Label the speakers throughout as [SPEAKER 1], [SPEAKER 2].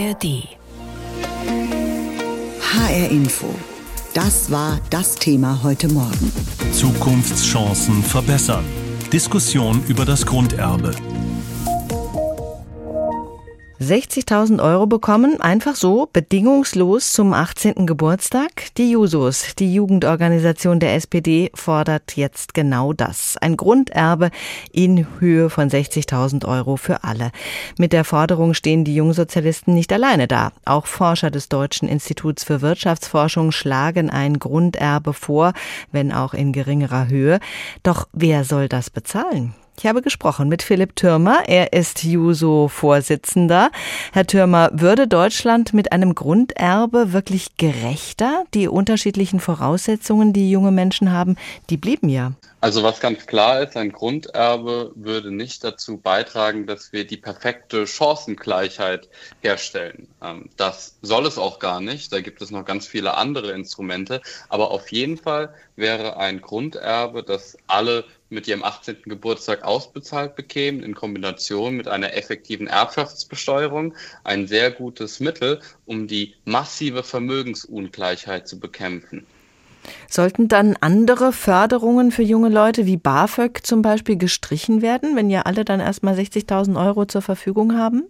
[SPEAKER 1] ARD.
[SPEAKER 2] HR Info. Das war das Thema heute Morgen.
[SPEAKER 3] Zukunftschancen verbessern. Diskussion über das Grunderbe.
[SPEAKER 4] 60.000 Euro bekommen, einfach so, bedingungslos zum 18. Geburtstag? Die Jusos, die Jugendorganisation der SPD, fordert jetzt genau das. Ein Grunderbe in Höhe von 60.000 Euro für alle. Mit der Forderung stehen die Jungsozialisten nicht alleine da. Auch Forscher des Deutschen Instituts für Wirtschaftsforschung schlagen ein Grunderbe vor, wenn auch in geringerer Höhe. Doch wer soll das bezahlen? Ich habe gesprochen mit Philipp Türmer. Er ist Juso-Vorsitzender. Herr Türmer, würde Deutschland mit einem Grunderbe wirklich gerechter? Die unterschiedlichen Voraussetzungen, die junge Menschen haben, die blieben ja.
[SPEAKER 5] Also was ganz klar ist, ein Grunderbe würde nicht dazu beitragen, dass wir die perfekte Chancengleichheit herstellen. Ähm, das soll es auch gar nicht. Da gibt es noch ganz viele andere Instrumente. Aber auf jeden Fall wäre ein Grunderbe, das alle mit ihrem 18. Geburtstag ausbezahlt bekämen, in Kombination mit einer effektiven Erbschaftsbesteuerung, ein sehr gutes Mittel, um die massive Vermögensungleichheit zu bekämpfen.
[SPEAKER 4] Sollten dann andere Förderungen für junge Leute wie BAföG zum Beispiel gestrichen werden, wenn ja alle dann erstmal 60.000 Euro zur Verfügung haben?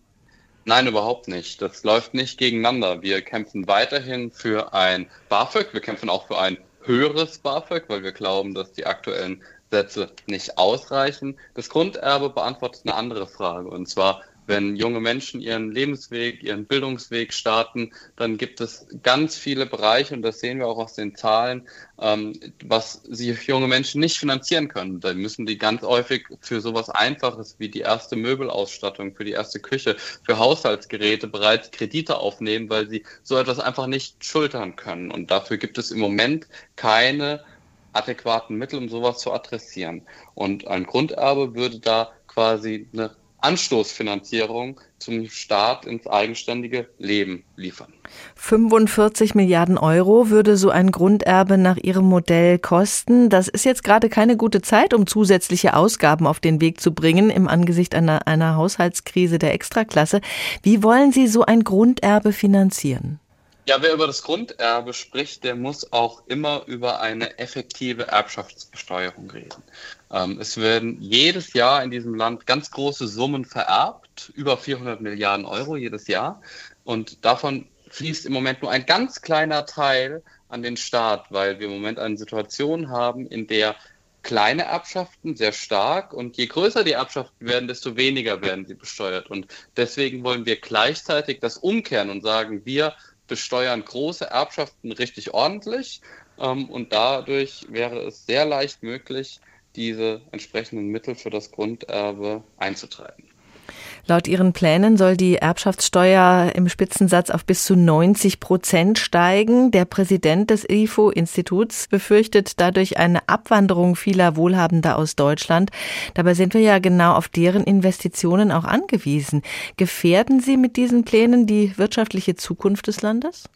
[SPEAKER 5] Nein, überhaupt nicht. Das läuft nicht gegeneinander. Wir kämpfen weiterhin für ein BAföG. Wir kämpfen auch für ein höheres BAföG, weil wir glauben, dass die aktuellen Sätze nicht ausreichen. Das Grunderbe beantwortet eine andere Frage, und zwar, wenn junge Menschen ihren Lebensweg, ihren Bildungsweg starten, dann gibt es ganz viele Bereiche, und das sehen wir auch aus den Zahlen, ähm, was sich junge Menschen nicht finanzieren können. Da müssen die ganz häufig für sowas Einfaches wie die erste Möbelausstattung, für die erste Küche, für Haushaltsgeräte bereits Kredite aufnehmen, weil sie so etwas einfach nicht schultern können. Und dafür gibt es im Moment keine adäquaten Mittel, um sowas zu adressieren. Und ein Grunderbe würde da quasi eine Anstoßfinanzierung zum Staat ins eigenständige Leben liefern.
[SPEAKER 4] 45 Milliarden Euro würde so ein Grunderbe nach Ihrem Modell kosten. Das ist jetzt gerade keine gute Zeit, um zusätzliche Ausgaben auf den Weg zu bringen im Angesicht einer, einer Haushaltskrise der Extraklasse. Wie wollen Sie so ein Grunderbe finanzieren?
[SPEAKER 5] Ja, wer über das Grunderbe spricht, der muss auch immer über eine effektive Erbschaftsbesteuerung reden. Ähm, es werden jedes Jahr in diesem Land ganz große Summen vererbt, über 400 Milliarden Euro jedes Jahr. Und davon fließt im Moment nur ein ganz kleiner Teil an den Staat, weil wir im Moment eine Situation haben, in der kleine Erbschaften sehr stark und je größer die Erbschaften werden, desto weniger werden sie besteuert. Und deswegen wollen wir gleichzeitig das umkehren und sagen, wir besteuern große Erbschaften richtig ordentlich ähm, und dadurch wäre es sehr leicht möglich, diese entsprechenden Mittel für das Grunderbe einzutreiben.
[SPEAKER 4] Laut Ihren Plänen soll die Erbschaftssteuer im Spitzensatz auf bis zu 90 Prozent steigen. Der Präsident des IFO-Instituts befürchtet dadurch eine Abwanderung vieler Wohlhabender aus Deutschland. Dabei sind wir ja genau auf deren Investitionen auch angewiesen. Gefährden Sie mit diesen Plänen die wirtschaftliche Zukunft des Landes?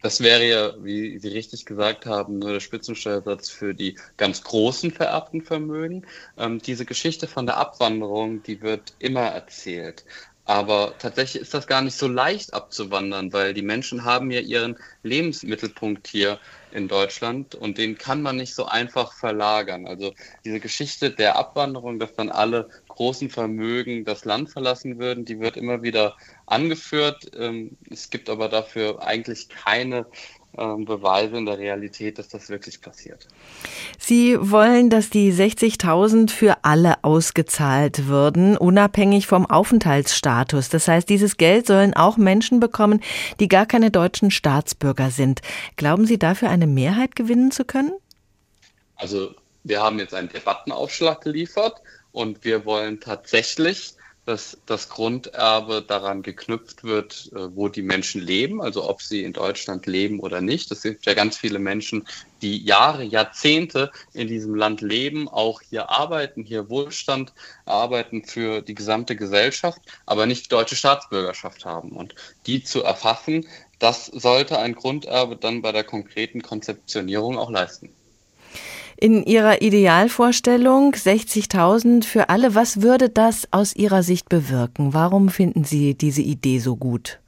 [SPEAKER 5] Das wäre ja, wie Sie richtig gesagt haben, nur der Spitzensteuersatz für die ganz großen vererbten Vermögen. Ähm, diese Geschichte von der Abwanderung, die wird immer erzählt. Aber tatsächlich ist das gar nicht so leicht abzuwandern, weil die Menschen haben ja ihren Lebensmittelpunkt hier in Deutschland und den kann man nicht so einfach verlagern. Also diese Geschichte der Abwanderung, dass dann alle großen Vermögen das Land verlassen würden, die wird immer wieder angeführt. Ähm, es gibt aber dafür eigentlich keine ähm, Beweise in der Realität, dass das wirklich passiert.
[SPEAKER 4] Sie wollen, dass die 60.000 für alle ausgezahlt würden, unabhängig vom Aufenthaltsstatus. Das heißt, dieses Geld sollen auch Menschen bekommen, die gar keine deutschen Staatsbürger sind. Glauben Sie dafür eine Mehrheit gewinnen zu können?
[SPEAKER 5] Also wir haben jetzt einen Debattenaufschlag geliefert und wir wollen tatsächlich dass das Grunderbe daran geknüpft wird, äh, wo die Menschen leben, also ob sie in Deutschland leben oder nicht. Es gibt ja ganz viele Menschen, die Jahre, Jahrzehnte in diesem Land leben, auch hier arbeiten, hier Wohlstand arbeiten für die gesamte Gesellschaft, aber nicht die deutsche Staatsbürgerschaft haben. Und die zu erfassen, das sollte ein Grunderbe dann bei der konkreten Konzeptionierung auch leisten.
[SPEAKER 4] In Ihrer Idealvorstellung 60.000 für alle, was würde das aus Ihrer Sicht bewirken? Warum finden Sie diese Idee so gut?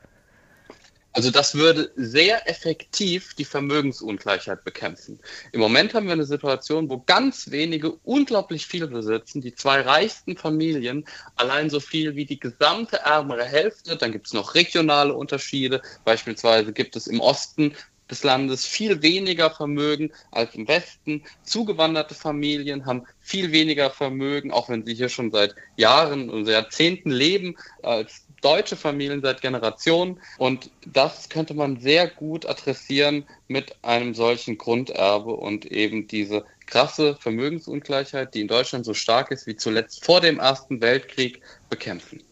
[SPEAKER 5] Also das würde sehr effektiv die Vermögensungleichheit bekämpfen. Im Moment haben wir eine Situation, wo ganz wenige unglaublich viel besitzen. Die zwei reichsten Familien allein so viel wie die gesamte ärmere Hälfte. Dann gibt es noch regionale Unterschiede. Beispielsweise gibt es im Osten des Landes viel weniger Vermögen als im Westen. Zugewanderte Familien haben viel weniger Vermögen, auch wenn sie hier schon seit Jahren und Jahrzehnten leben, als deutsche Familien seit Generationen. Und das könnte man sehr gut adressieren mit einem solchen Grunderbe und eben diese krasse Vermögensungleichheit, die in Deutschland so stark ist wie zuletzt vor dem Ersten Weltkrieg, bekämpfen.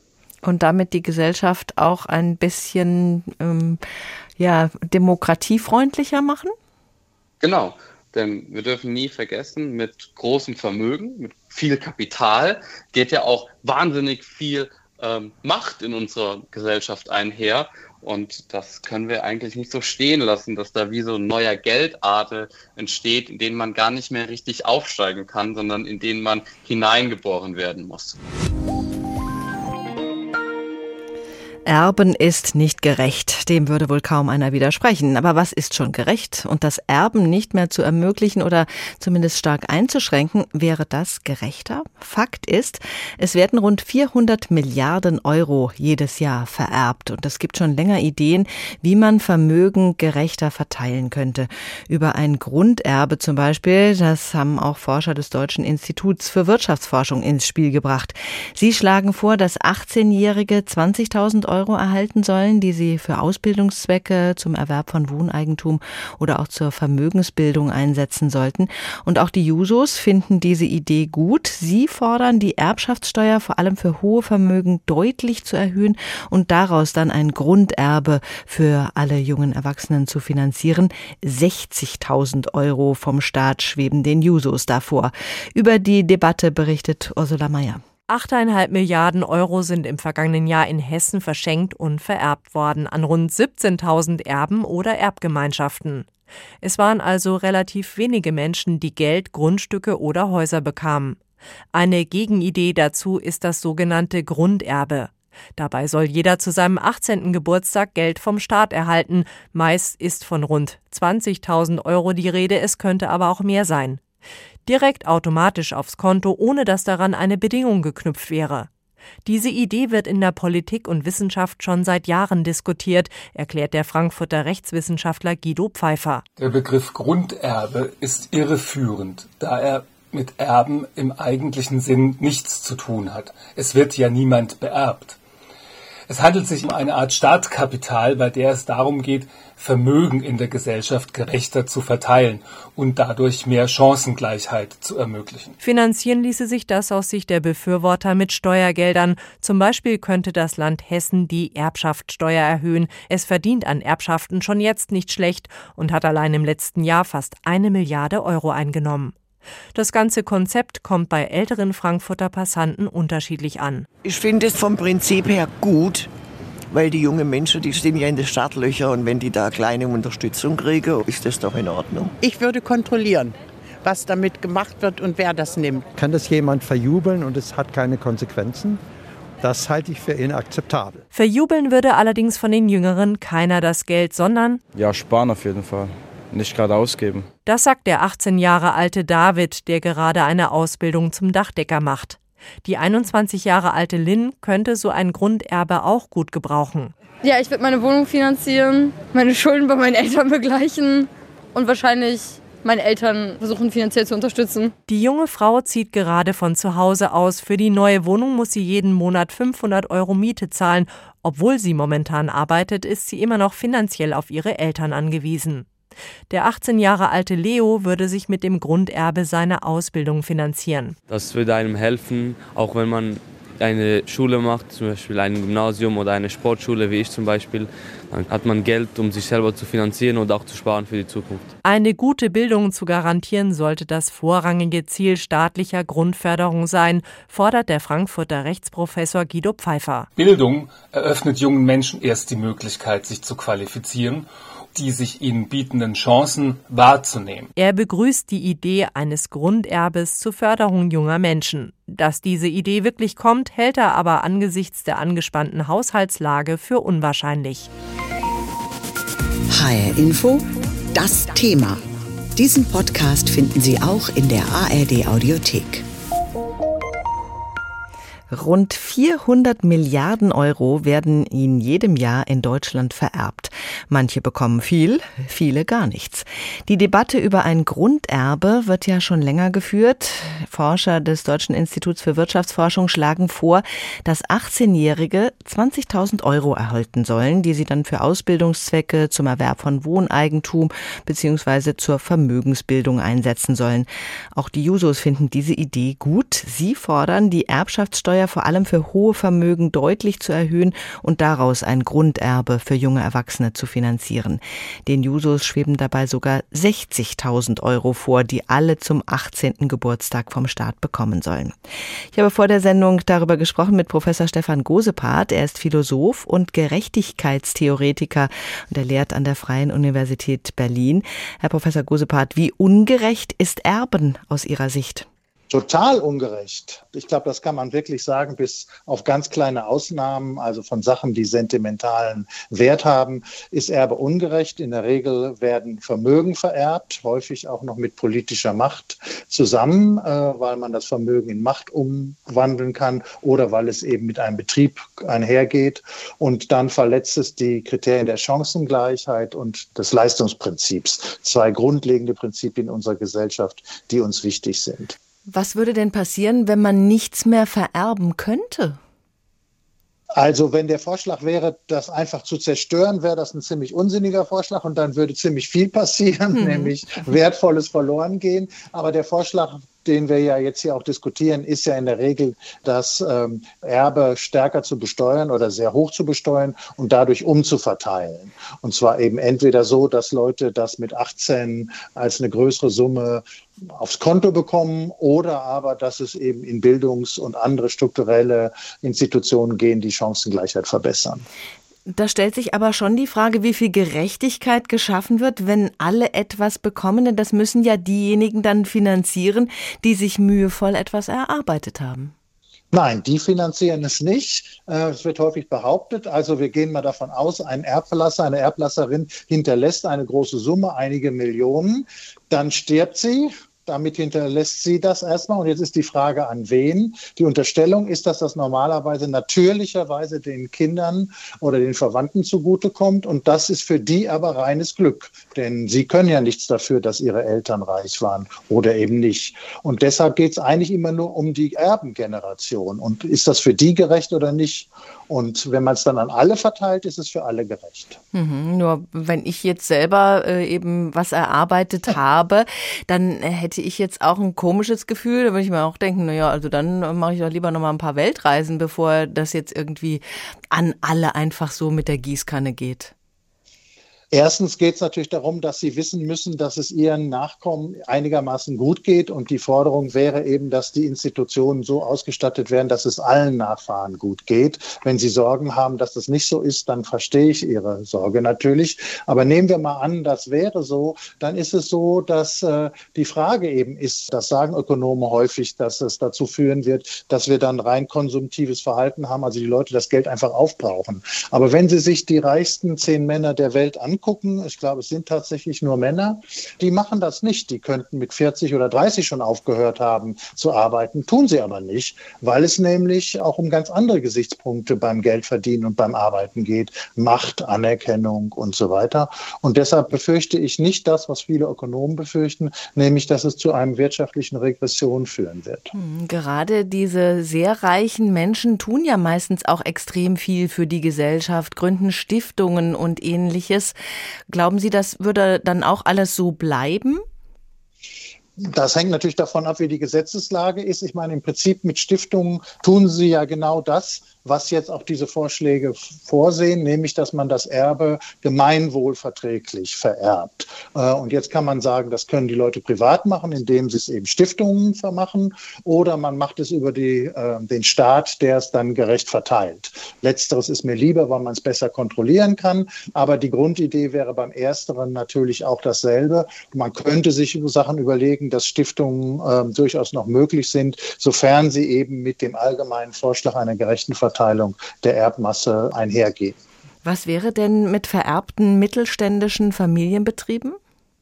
[SPEAKER 4] Und damit die Gesellschaft auch ein bisschen ähm, ja, demokratiefreundlicher machen?
[SPEAKER 5] Genau. Denn wir dürfen nie vergessen, mit großem Vermögen, mit viel Kapital geht ja auch wahnsinnig viel ähm, Macht in unserer Gesellschaft einher. Und das können wir eigentlich nicht so stehen lassen, dass da wie so ein neuer Geldadel entsteht, in den man gar nicht mehr richtig aufsteigen kann, sondern in den man hineingeboren werden muss.
[SPEAKER 4] Erben ist nicht gerecht. Dem würde wohl kaum einer widersprechen. Aber was ist schon gerecht? Und das Erben nicht mehr zu ermöglichen oder zumindest stark einzuschränken, wäre das gerechter? Fakt ist, es werden rund 400 Milliarden Euro jedes Jahr vererbt. Und es gibt schon länger Ideen, wie man Vermögen gerechter verteilen könnte. Über ein Grunderbe zum Beispiel, das haben auch Forscher des Deutschen Instituts für Wirtschaftsforschung ins Spiel gebracht. Sie schlagen vor, dass 18-Jährige 20.000 Euro Euro erhalten sollen, die sie für Ausbildungszwecke, zum Erwerb von Wohneigentum oder auch zur Vermögensbildung einsetzen sollten. Und auch die Jusos finden diese Idee gut. Sie fordern, die Erbschaftssteuer vor allem für hohe Vermögen deutlich zu erhöhen und daraus dann ein Grunderbe für alle jungen Erwachsenen zu finanzieren. 60.000 Euro vom Staat schweben den Jusos davor. Über die Debatte berichtet Ursula Mayer.
[SPEAKER 1] 8,5 Milliarden Euro sind im vergangenen Jahr in Hessen verschenkt und vererbt worden an rund 17.000 Erben oder Erbgemeinschaften. Es waren also relativ wenige Menschen, die Geld, Grundstücke oder Häuser bekamen. Eine Gegenidee dazu ist das sogenannte Grunderbe. Dabei soll jeder zu seinem 18. Geburtstag Geld vom Staat erhalten. Meist ist von rund 20.000 Euro die Rede, es könnte aber auch mehr sein direkt automatisch aufs Konto, ohne dass daran eine Bedingung geknüpft wäre. Diese Idee wird in der Politik und Wissenschaft schon seit Jahren diskutiert, erklärt der Frankfurter Rechtswissenschaftler Guido Pfeiffer.
[SPEAKER 6] Der Begriff Grunderbe ist irreführend, da er mit Erben im eigentlichen Sinn nichts zu tun hat. Es wird ja niemand beerbt. Es handelt sich um eine Art Staatskapital, bei der es darum geht, Vermögen in der Gesellschaft gerechter zu verteilen und dadurch mehr Chancengleichheit zu ermöglichen.
[SPEAKER 1] Finanzieren ließe sich das aus Sicht der Befürworter mit Steuergeldern. Zum Beispiel könnte das Land Hessen die Erbschaftssteuer erhöhen. Es verdient an Erbschaften schon jetzt nicht schlecht und hat allein im letzten Jahr fast eine Milliarde Euro eingenommen. Das ganze Konzept kommt bei älteren Frankfurter Passanten unterschiedlich an.
[SPEAKER 7] Ich finde es vom Prinzip her gut, weil die jungen Menschen, die stehen ja in den Startlöchern und wenn die da kleine Unterstützung kriegen, ist das doch in Ordnung.
[SPEAKER 8] Ich würde kontrollieren, was damit gemacht wird und wer das nimmt.
[SPEAKER 9] Kann das jemand verjubeln und es hat keine Konsequenzen? Das halte ich für inakzeptabel.
[SPEAKER 1] Verjubeln würde allerdings von den Jüngeren keiner das Geld, sondern
[SPEAKER 10] ja, sparen auf jeden Fall nicht gerade ausgeben.
[SPEAKER 1] Das sagt der 18 Jahre alte David, der gerade eine Ausbildung zum Dachdecker macht. Die 21 Jahre alte Lynn könnte so ein Grunderbe auch gut gebrauchen.
[SPEAKER 11] Ja, ich würde meine Wohnung finanzieren, meine Schulden bei meinen Eltern begleichen und wahrscheinlich meine Eltern versuchen finanziell zu unterstützen.
[SPEAKER 1] Die junge Frau zieht gerade von zu Hause aus. Für die neue Wohnung muss sie jeden Monat 500 Euro Miete zahlen. Obwohl sie momentan arbeitet, ist sie immer noch finanziell auf ihre Eltern angewiesen. Der 18 Jahre alte Leo würde sich mit dem Grunderbe seine Ausbildung finanzieren.
[SPEAKER 10] Das würde einem helfen, auch wenn man eine Schule macht, zum Beispiel ein Gymnasium oder eine Sportschule, wie ich zum Beispiel, dann hat man Geld, um sich selber zu finanzieren und auch zu sparen für die Zukunft.
[SPEAKER 1] Eine gute Bildung zu garantieren, sollte das vorrangige Ziel staatlicher Grundförderung sein, fordert der Frankfurter Rechtsprofessor Guido Pfeiffer.
[SPEAKER 6] Bildung eröffnet jungen Menschen erst die Möglichkeit, sich zu qualifizieren die sich ihnen bietenden Chancen wahrzunehmen.
[SPEAKER 1] Er begrüßt die Idee eines Grunderbes zur Förderung junger Menschen. Dass diese Idee wirklich kommt, hält er aber angesichts der angespannten Haushaltslage für unwahrscheinlich.
[SPEAKER 2] HR Info, das Thema. Diesen Podcast finden Sie auch in der ARD Audiothek.
[SPEAKER 4] Rund 400 Milliarden Euro werden in jedem Jahr in Deutschland vererbt. Manche bekommen viel, viele gar nichts. Die Debatte über ein Grunderbe wird ja schon länger geführt. Forscher des Deutschen Instituts für Wirtschaftsforschung schlagen vor, dass 18-Jährige 20.000 Euro erhalten sollen, die sie dann für Ausbildungszwecke, zum Erwerb von Wohneigentum bzw. zur Vermögensbildung einsetzen sollen. Auch die Jusos finden diese Idee gut. Sie fordern, die Erbschaftssteuer Steuer vor allem für hohe Vermögen deutlich zu erhöhen und daraus ein Grunderbe für junge Erwachsene zu finanzieren. Den Jusos schweben dabei sogar 60.000 Euro vor, die alle zum 18. Geburtstag vom Staat bekommen sollen. Ich habe vor der Sendung darüber gesprochen mit Professor Stefan Gosepart. Er ist Philosoph und Gerechtigkeitstheoretiker und er lehrt an der Freien Universität Berlin. Herr Professor Gosepart, wie ungerecht ist Erben aus Ihrer Sicht?
[SPEAKER 12] Total ungerecht. Ich glaube, das kann man wirklich sagen, bis auf ganz kleine Ausnahmen, also von Sachen, die sentimentalen Wert haben, ist Erbe ungerecht. In der Regel werden Vermögen vererbt, häufig auch noch mit politischer Macht zusammen, äh, weil man das Vermögen in Macht umwandeln kann oder weil es eben mit einem Betrieb einhergeht. Und dann verletzt es die Kriterien der Chancengleichheit und des Leistungsprinzips. Zwei grundlegende Prinzipien unserer Gesellschaft, die uns wichtig sind.
[SPEAKER 4] Was würde denn passieren, wenn man nichts mehr vererben könnte?
[SPEAKER 12] Also wenn der Vorschlag wäre, das einfach zu zerstören, wäre das ein ziemlich unsinniger Vorschlag und dann würde ziemlich viel passieren, mhm. nämlich Wertvolles verloren gehen. Aber der Vorschlag den wir ja jetzt hier auch diskutieren, ist ja in der Regel, das ähm, Erbe stärker zu besteuern oder sehr hoch zu besteuern und dadurch umzuverteilen. Und zwar eben entweder so, dass Leute das mit 18 als eine größere Summe aufs Konto bekommen oder aber, dass es eben in Bildungs- und andere strukturelle Institutionen gehen, die Chancengleichheit verbessern.
[SPEAKER 4] Da stellt sich aber schon die Frage, wie viel Gerechtigkeit geschaffen wird, wenn alle etwas bekommen. Denn das müssen ja diejenigen dann finanzieren, die sich mühevoll etwas erarbeitet haben.
[SPEAKER 12] Nein, die finanzieren es nicht. Äh, es wird häufig behauptet. Also wir gehen mal davon aus, ein Erbverlasser, eine Erblasserin hinterlässt eine große Summe, einige Millionen. Dann stirbt sie, damit hinterlässt sie das erstmal. Und jetzt ist die Frage, an wen. Die Unterstellung ist, dass das normalerweise natürlicherweise den Kindern oder den Verwandten zugutekommt. Und das ist für die aber reines Glück. Denn sie können ja nichts dafür, dass ihre Eltern reich waren oder eben nicht. Und deshalb geht es eigentlich immer nur um die Erbengeneration. Und ist das für die gerecht oder nicht? Und wenn man es dann an alle verteilt, ist es für alle gerecht.
[SPEAKER 4] Mhm, nur wenn ich jetzt selber äh, eben was erarbeitet habe, dann hätte ich jetzt auch ein komisches Gefühl. Da würde ich mir auch denken, naja, also dann mache ich doch lieber noch mal ein paar Weltreisen, bevor das jetzt irgendwie an alle einfach so mit der Gießkanne geht.
[SPEAKER 12] Erstens geht es natürlich darum, dass sie wissen müssen, dass es ihren Nachkommen einigermaßen gut geht. Und die Forderung wäre eben, dass die Institutionen so ausgestattet werden, dass es allen Nachfahren gut geht. Wenn sie Sorgen haben, dass das nicht so ist, dann verstehe ich ihre Sorge natürlich. Aber nehmen wir mal an, das wäre so, dann ist es so, dass äh, die Frage eben ist, das sagen Ökonomen häufig, dass es dazu führen wird, dass wir dann rein konsumtives Verhalten haben, also die Leute das Geld einfach aufbrauchen. Aber wenn Sie sich die reichsten zehn Männer der Welt anschauen, angucken, ich glaube, es sind tatsächlich nur Männer, die machen das nicht. Die könnten mit 40 oder 30 schon aufgehört haben zu arbeiten, tun sie aber nicht, weil es nämlich auch um ganz andere Gesichtspunkte beim Geldverdienen und beim Arbeiten geht. Macht, Anerkennung und so weiter. Und deshalb befürchte ich nicht das, was viele Ökonomen befürchten, nämlich, dass es zu einem wirtschaftlichen Regression führen wird.
[SPEAKER 4] Hm, gerade diese sehr reichen Menschen tun ja meistens auch extrem viel für die Gesellschaft, gründen Stiftungen und ähnliches. Glauben Sie, das würde dann auch alles so bleiben?
[SPEAKER 12] Das hängt natürlich davon ab, wie die Gesetzeslage ist. Ich meine, im Prinzip mit Stiftungen tun sie ja genau das, was jetzt auch diese Vorschläge vorsehen, nämlich dass man das Erbe gemeinwohlverträglich vererbt. Äh, und jetzt kann man sagen, das können die Leute privat machen, indem sie es eben Stiftungen vermachen, oder man macht es über die, äh, den Staat, der es dann gerecht verteilt. Letzteres ist mir lieber, weil man es besser kontrollieren kann. Aber die Grundidee wäre beim Ersteren natürlich auch dasselbe. Man könnte sich Sachen überlegen, dass Stiftungen äh, durchaus noch möglich sind, sofern sie eben mit dem allgemeinen Vorschlag einer gerechten Verteilung Verteilung der Erbmasse einhergehen.
[SPEAKER 4] Was wäre denn mit vererbten mittelständischen Familienbetrieben?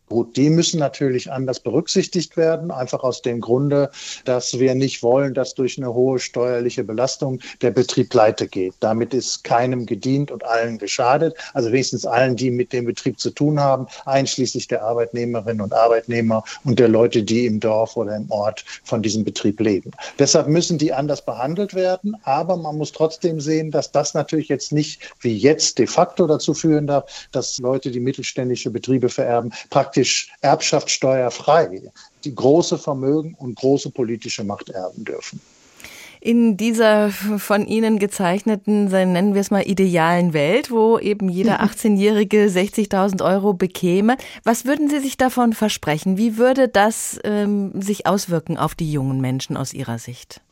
[SPEAKER 12] Gut, die müssen natürlich anders berücksichtigt werden, einfach aus dem Grunde, dass wir nicht wollen, dass durch eine hohe steuerliche Belastung der Betrieb pleite geht. Damit ist keinem gedient und allen geschadet, also wenigstens allen, die mit dem Betrieb zu tun haben, einschließlich der Arbeitnehmerinnen und Arbeitnehmer und der Leute, die im Dorf oder im Ort von diesem Betrieb leben. Deshalb müssen die anders behandelt werden, aber man muss trotzdem sehen, dass das natürlich jetzt nicht wie jetzt de facto dazu führen darf, dass Leute, die mittelständische Betriebe vererben, praktisch praktisch erbschaftssteuerfrei die große Vermögen und große politische Macht erben dürfen.
[SPEAKER 4] In dieser von Ihnen gezeichneten, nennen wir es mal, idealen Welt, wo eben jeder 18-Jährige 60.000 Euro bekäme, was würden Sie sich davon versprechen? Wie würde das ähm, sich auswirken auf die jungen Menschen aus Ihrer Sicht?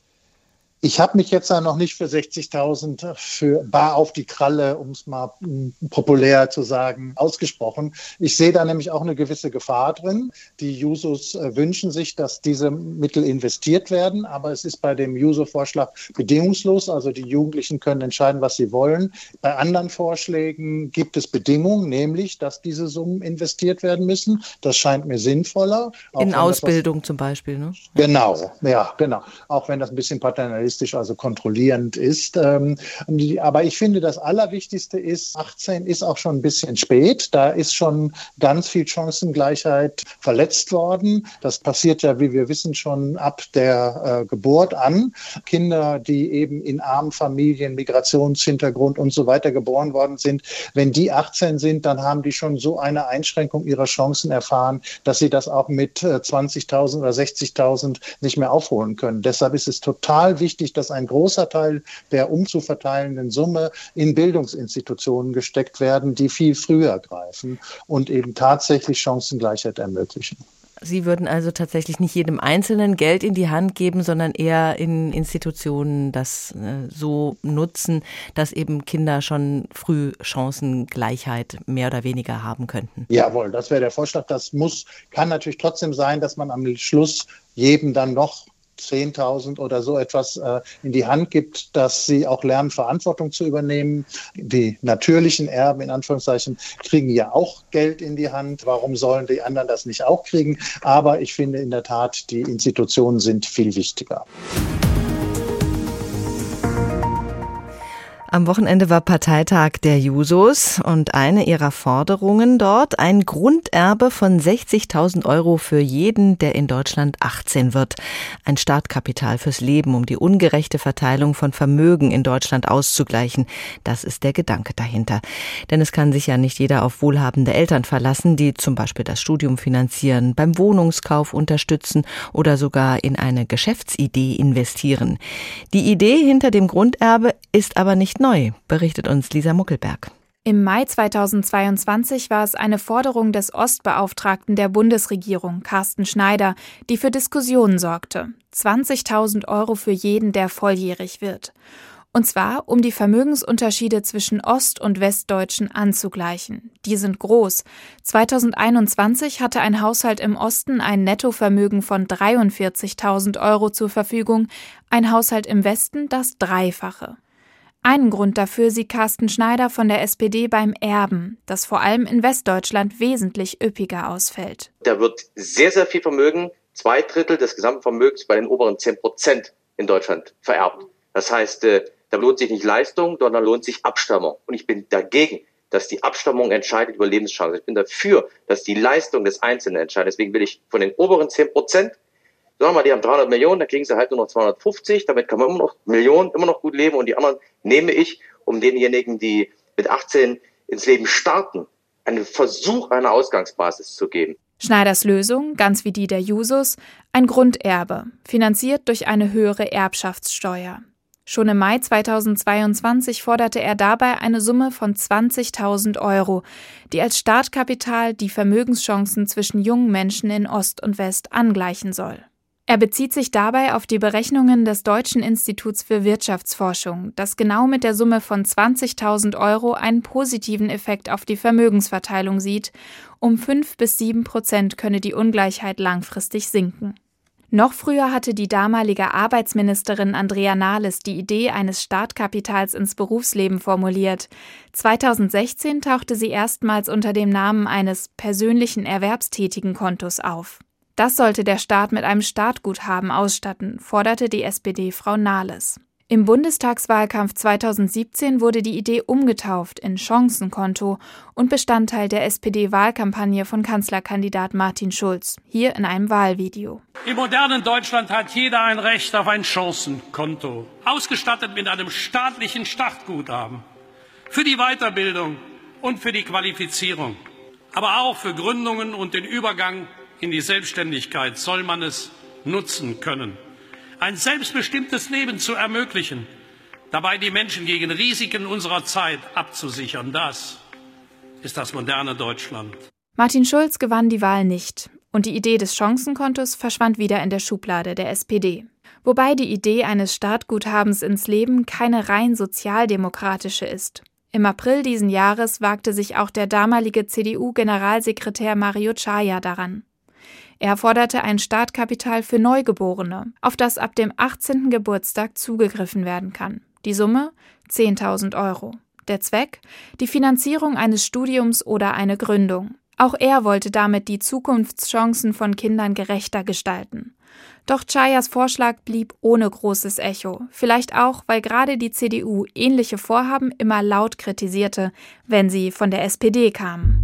[SPEAKER 12] Ich habe mich jetzt noch nicht für 60.000 für bar auf die Kralle, um es mal hm, populär zu sagen, ausgesprochen. Ich sehe da nämlich auch eine gewisse Gefahr drin. Die Jusos äh, wünschen sich, dass diese Mittel investiert werden, aber es ist bei dem Juso-Vorschlag bedingungslos. Also die Jugendlichen können entscheiden, was sie wollen. Bei anderen Vorschlägen gibt es Bedingungen, nämlich, dass diese Summen investiert werden müssen. Das scheint mir sinnvoller.
[SPEAKER 4] In Ausbildung zum Beispiel, ne?
[SPEAKER 12] Genau, ja, genau. Auch wenn das ein bisschen paternalistisch journalistisch, also kontrollierend ist. Ähm, aber ich finde, das Allerwichtigste ist, 18 ist auch schon ein bisschen spät. Da ist schon ganz viel Chancengleichheit verletzt worden. Das passiert ja, wie wir wissen, schon ab der äh, Geburt an. Kinder, die eben in armen Familien, Migrationshintergrund und so weiter geboren worden sind, wenn die 18 sind, dann haben die schon so eine Einschränkung ihrer Chancen erfahren, dass sie das auch mit 20.000 äh, oder 60.000 nicht mehr aufholen können. Deshalb ist es total wichtig, wichtig, dass ein großer Teil der umzuverteilenden Summe in Bildungsinstitutionen gesteckt werden, die viel früher greifen und eben tatsächlich Chancengleichheit ermöglichen.
[SPEAKER 4] Sie würden also tatsächlich nicht jedem Einzelnen Geld in die Hand geben, sondern eher in Institutionen das äh, so nutzen, dass eben Kinder schon früh Chancengleichheit mehr oder weniger haben könnten.
[SPEAKER 12] Jawohl, das wäre der Vorschlag. Das muss, kann natürlich trotzdem sein, dass man am Schluss jedem dann noch 10.000 oder so etwas äh, in die Hand gibt, dass sie auch lernen, Verantwortung zu übernehmen. Die natürlichen Erben in Anführungszeichen kriegen ja auch Geld in die Hand. Warum sollen die anderen das nicht auch kriegen? Aber ich finde in der Tat, die Institutionen sind viel wichtiger.
[SPEAKER 4] Am Wochenende war Parteitag der Jusos und eine ihrer Forderungen dort ein Grunderbe von 60.000 Euro für jeden, der in Deutschland 18 wird. Ein Startkapital fürs Leben, um die ungerechte Verteilung von Vermögen in Deutschland auszugleichen. Das ist der Gedanke dahinter. Denn es kann sich ja nicht jeder auf wohlhabende Eltern verlassen, die zum Beispiel das Studium finanzieren, beim Wohnungskauf unterstützen oder sogar in eine Geschäftsidee investieren. Die Idee hinter dem Grunderbe ist aber nicht neu, berichtet uns Lisa Muckelberg.
[SPEAKER 13] Im Mai 2022 war es eine Forderung des Ostbeauftragten der Bundesregierung, Carsten Schneider, die für Diskussionen sorgte. 20.000 Euro für jeden, der volljährig wird. Und zwar, um die Vermögensunterschiede zwischen Ost- und Westdeutschen anzugleichen. Die sind groß. 2021 hatte ein Haushalt im Osten ein Nettovermögen von 43.000 Euro zur Verfügung, ein Haushalt im Westen das Dreifache. Einen Grund dafür sieht Carsten Schneider von der SPD beim Erben, das vor allem in Westdeutschland wesentlich üppiger ausfällt.
[SPEAKER 14] Da wird sehr, sehr viel Vermögen, zwei Drittel des gesamten Vermögens bei den oberen 10 Prozent in Deutschland vererbt. Das heißt, äh, da lohnt sich nicht Leistung, sondern lohnt sich Abstammung. Und ich bin dagegen, dass die Abstammung entscheidet über Lebenschancen. Ich bin dafür, dass die Leistung des Einzelnen entscheidet. Deswegen will ich von den oberen 10 Prozent Sagen wir mal, die haben 300 Millionen, dann kriegen sie halt nur noch 250. Damit kann man immer noch Millionen, immer noch gut leben. Und die anderen nehme ich, um denjenigen, die mit 18 ins Leben starten, einen Versuch einer Ausgangsbasis zu geben.
[SPEAKER 13] Schneiders Lösung, ganz wie die der Jusos, ein Grunderbe, finanziert durch eine höhere Erbschaftssteuer. Schon im Mai 2022 forderte er dabei eine Summe von 20.000 Euro, die als Startkapital die Vermögenschancen zwischen jungen Menschen in Ost und West angleichen soll. Er bezieht sich dabei auf die Berechnungen des Deutschen Instituts für Wirtschaftsforschung, das genau mit der Summe von 20.000 Euro einen positiven Effekt auf die Vermögensverteilung sieht. Um 5 bis 7 Prozent könne die Ungleichheit langfristig sinken. Noch früher hatte die damalige Arbeitsministerin Andrea Nahles die Idee eines Startkapitals ins Berufsleben formuliert. 2016 tauchte sie erstmals unter dem Namen eines persönlichen erwerbstätigen Kontos auf. Das sollte der Staat mit einem Startguthaben ausstatten, forderte die SPD-Frau Nahles. Im Bundestagswahlkampf 2017 wurde die Idee umgetauft in Chancenkonto und Bestandteil der SPD-Wahlkampagne von Kanzlerkandidat Martin Schulz, hier in einem Wahlvideo.
[SPEAKER 15] Im modernen Deutschland hat jeder ein Recht auf ein Chancenkonto, ausgestattet mit einem staatlichen Startguthaben für die Weiterbildung und für die Qualifizierung, aber auch für Gründungen und den Übergang in die Selbstständigkeit soll man es nutzen können ein selbstbestimmtes Leben zu ermöglichen, dabei die Menschen gegen Risiken unserer Zeit abzusichern. Das ist das moderne Deutschland.
[SPEAKER 13] Martin Schulz gewann die Wahl nicht und die Idee des Chancenkontos verschwand wieder in der Schublade der SPD. Wobei die Idee eines Startguthabens ins Leben keine rein sozialdemokratische ist. Im April diesen Jahres wagte sich auch der damalige CDU-Generalsekretär Mario Chaya daran. Er forderte ein Startkapital für Neugeborene, auf das ab dem 18. Geburtstag zugegriffen werden kann. Die Summe 10.000 Euro. Der Zweck? Die Finanzierung eines Studiums oder eine Gründung. Auch er wollte damit die Zukunftschancen von Kindern gerechter gestalten. Doch Chayas Vorschlag blieb ohne großes Echo, vielleicht auch, weil gerade die CDU ähnliche Vorhaben immer laut kritisierte, wenn sie von der SPD kamen.